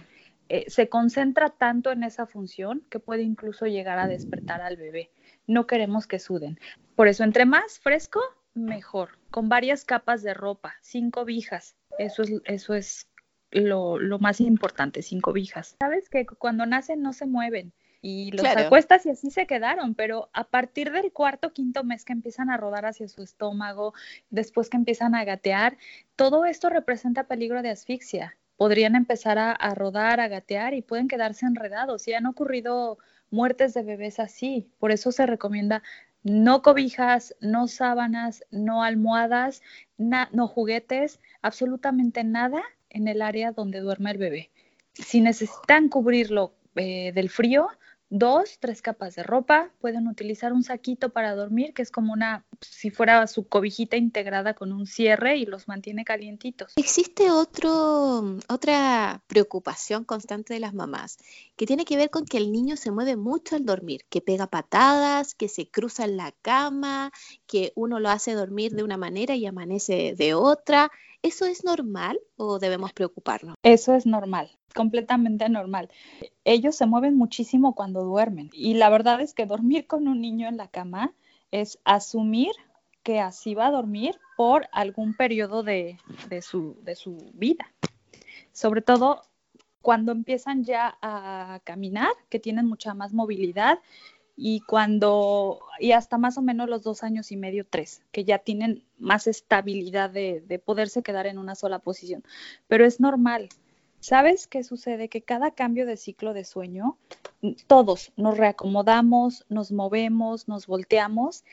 eh, se concentra tanto en esa función que puede incluso llegar a despertar al bebé. No queremos que suden. Por eso, entre más fresco, mejor, con varias capas de ropa, cinco vijas. Eso es, eso es lo, lo más importante, cinco vijas. Sabes que cuando nacen no se mueven y los acuestas y así se quedaron, pero a partir del cuarto, quinto mes que empiezan a rodar hacia su estómago, después que empiezan a gatear, todo esto representa peligro de asfixia. Podrían empezar a, rodar, a gatear y pueden quedarse enredados. Y han ocurrido muertes de bebés así. Por eso se recomienda no cobijas, no sábanas, no almohadas, no juguetes, absolutamente nada en el área donde duerme el bebé. Si necesitan cubrirlo eh, del frío, dos, tres capas de ropa, pueden utilizar un saquito para dormir, que es como una, si fuera su cobijita integrada con un cierre y los mantiene calientitos. Existe otro, otra preocupación constante de las mamás, que tiene que ver con que el niño se mueve mucho al dormir, que pega patadas, que se cruza en la cama, que uno lo hace dormir de una manera y amanece de otra. ¿Eso es normal o debemos preocuparnos? Eso es normal completamente normal. Ellos se mueven muchísimo cuando duermen y la verdad es que dormir con un niño en la cama es asumir que así va a dormir por algún periodo de, su, de su vida. Sobre todo cuando empiezan ya a caminar, que tienen mucha más movilidad y cuando, y hasta más o menos los dos años y medio, tres, que ya tienen más estabilidad de, de, poderse quedar en una sola posición. Pero es normal, ¿Sabes qué sucede? Que cada cambio de ciclo de sueño, todos nos reacomodamos, nos movemos, nos volteamos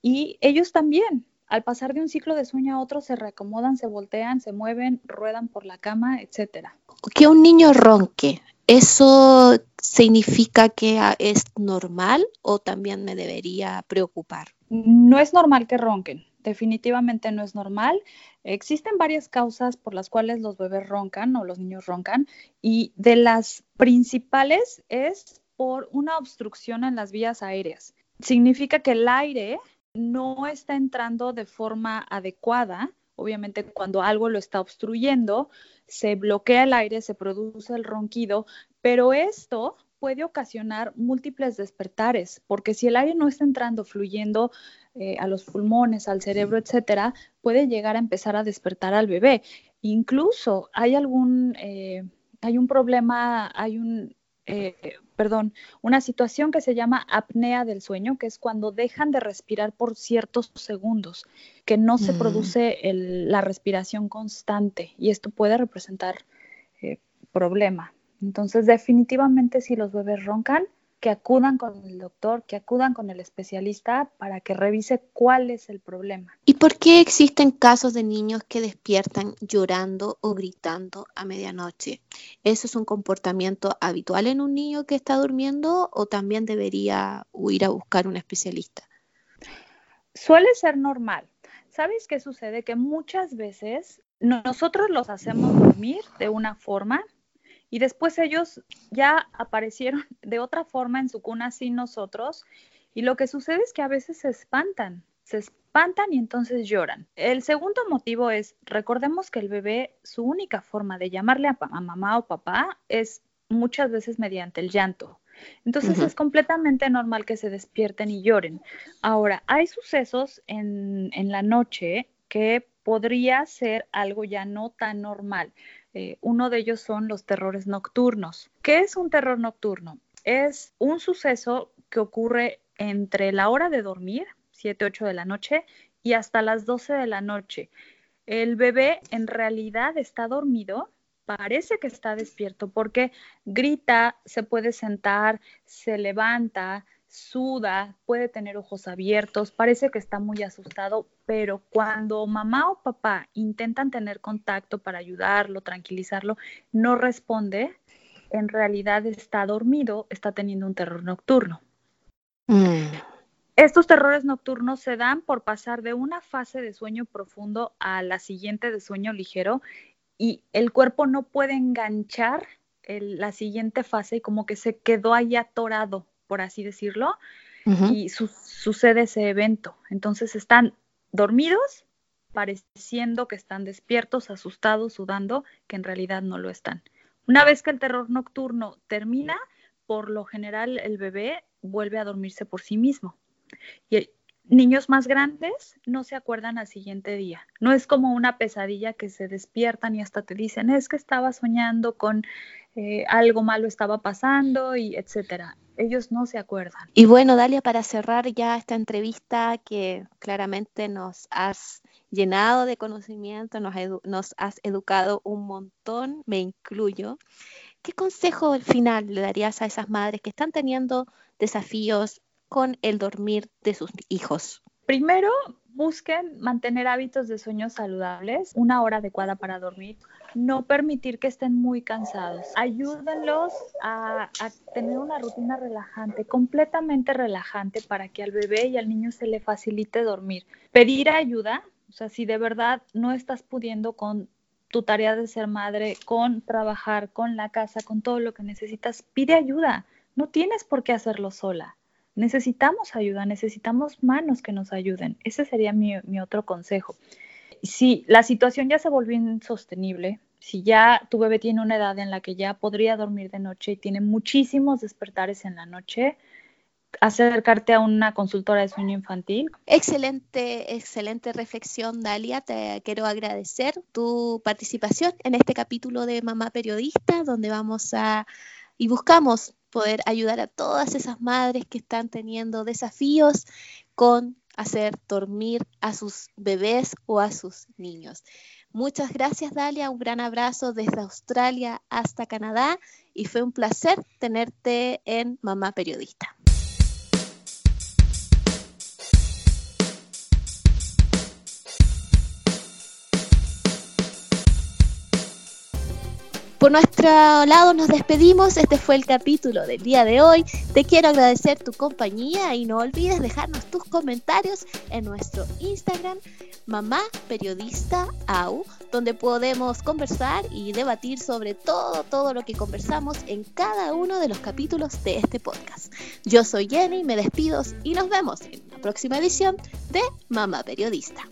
y ellos también. Al pasar de un ciclo de sueño a otro se reacomodan, se voltean, se mueven, ruedan por la cama, etcétera. Que un niño ronque, ¿eso significa que es normal o también me debería preocupar? No es normal que ronquen definitivamente no es normal. Existen varias causas por las cuales los bebés roncan o los niños roncan y de las principales es por una obstrucción en las vías aéreas. Significa que el aire no está entrando de forma adecuada. Obviamente cuando algo lo está obstruyendo, se bloquea el aire, se produce el ronquido, pero esto puede ocasionar múltiples despertares, porque si el aire no está entrando, fluyendo eh, a los pulmones, al cerebro, etcétera, puede llegar a empezar a despertar al bebé. Incluso hay algún, eh, hay un problema, hay un, eh, perdón, una situación que se llama apnea del sueño, que es cuando dejan de respirar por ciertos segundos, que no se mm. produce la respiración constante y esto puede representar problema. Entonces, definitivamente si los bebés roncan, que acudan con el doctor, que acudan con el especialista para que revise cuál es el problema. ¿Y por qué existen casos de niños que despiertan llorando o gritando a medianoche? ¿Eso es un comportamiento habitual en un niño que está durmiendo o también debería ir a buscar un especialista? Suele ser normal. ¿Sabes qué sucede? Que muchas veces nosotros los hacemos dormir de una forma y después ellos ya aparecieron de otra forma en su cuna sin nosotros. Y lo que sucede es que a veces se espantan, se espantan y entonces lloran. El segundo motivo es, recordemos que el bebé, su única forma de llamarle a, mamá o papá es muchas veces mediante el llanto. Entonces es completamente normal que se despierten y lloren. Ahora, hay sucesos en, en la noche que podría ser algo ya no tan normal. Eh, uno de ellos son los terrores nocturnos. ¿Qué es un terror nocturno? Es un suceso que ocurre entre la hora de dormir, 7, 8 de la noche, y hasta las 12 de la noche. El bebé en realidad está dormido, parece que está despierto porque grita, se puede sentar, se levanta, suda, puede tener ojos abiertos, parece que está muy asustado, pero cuando mamá o papá intentan tener contacto para ayudarlo, tranquilizarlo, no responde, en realidad está dormido, está teniendo un terror nocturno. Mm. Estos terrores nocturnos se dan por pasar de una fase de sueño profundo a la siguiente de sueño ligero y el cuerpo no puede enganchar la siguiente fase y como que se quedó ahí atorado por así decirlo, y sucede ese evento. Entonces están dormidos, pareciendo que están despiertos, asustados, sudando, que en realidad no lo están. Una vez que el terror nocturno termina, por lo general el bebé vuelve a dormirse por sí mismo. Y niños más grandes no se acuerdan al siguiente día. No es como una pesadilla que se despiertan y hasta te dicen, es que estaba soñando con eh, algo malo estaba pasando y etcétera. Ellos no se acuerdan. Y bueno, Dalia, para cerrar ya esta entrevista que claramente nos has llenado de conocimiento, nos, nos has educado un montón, me incluyo. ¿Qué consejo al final le darías a esas madres que están teniendo desafíos con el dormir de sus hijos? Primero, busquen mantener hábitos de sueño saludables, una hora adecuada para dormir, no permitir que estén muy cansados. Ayúdenlos a, tener una rutina relajante, completamente relajante para que al bebé y al niño se le facilite dormir. Pedir ayuda, o sea, si de verdad no estás pudiendo con tu tarea de ser madre, con trabajar, con la casa, con todo lo que necesitas, pide ayuda. No tienes por qué hacerlo sola. Necesitamos ayuda, necesitamos manos que nos ayuden. Ese sería mi otro consejo. Si la situación ya se volvió insostenible, si ya tu bebé tiene una edad en la que ya podría dormir de noche y tiene muchísimos despertares en la noche, acercarte a una consultora de sueño infantil. Excelente, excelente reflexión, Dalia. Te quiero agradecer tu participación en este capítulo de Mamá Periodista, donde vamos a y buscamos poder ayudar a todas esas madres que están teniendo desafíos con hacer dormir a sus bebés o a sus niños. Muchas gracias, Dalia. Un gran abrazo desde Australia hasta Canadá y fue un placer tenerte en Mamá Periodista. Por nuestro lado nos despedimos, este fue el capítulo del día de hoy. Te quiero agradecer tu compañía y no olvides dejarnos tus comentarios en nuestro Instagram, mamá periodista AU, donde podemos conversar y debatir sobre todo, todo lo que conversamos en cada uno de los capítulos de este podcast. Yo soy Jenny, me despido y nos vemos en la próxima edición de Mamá Periodista.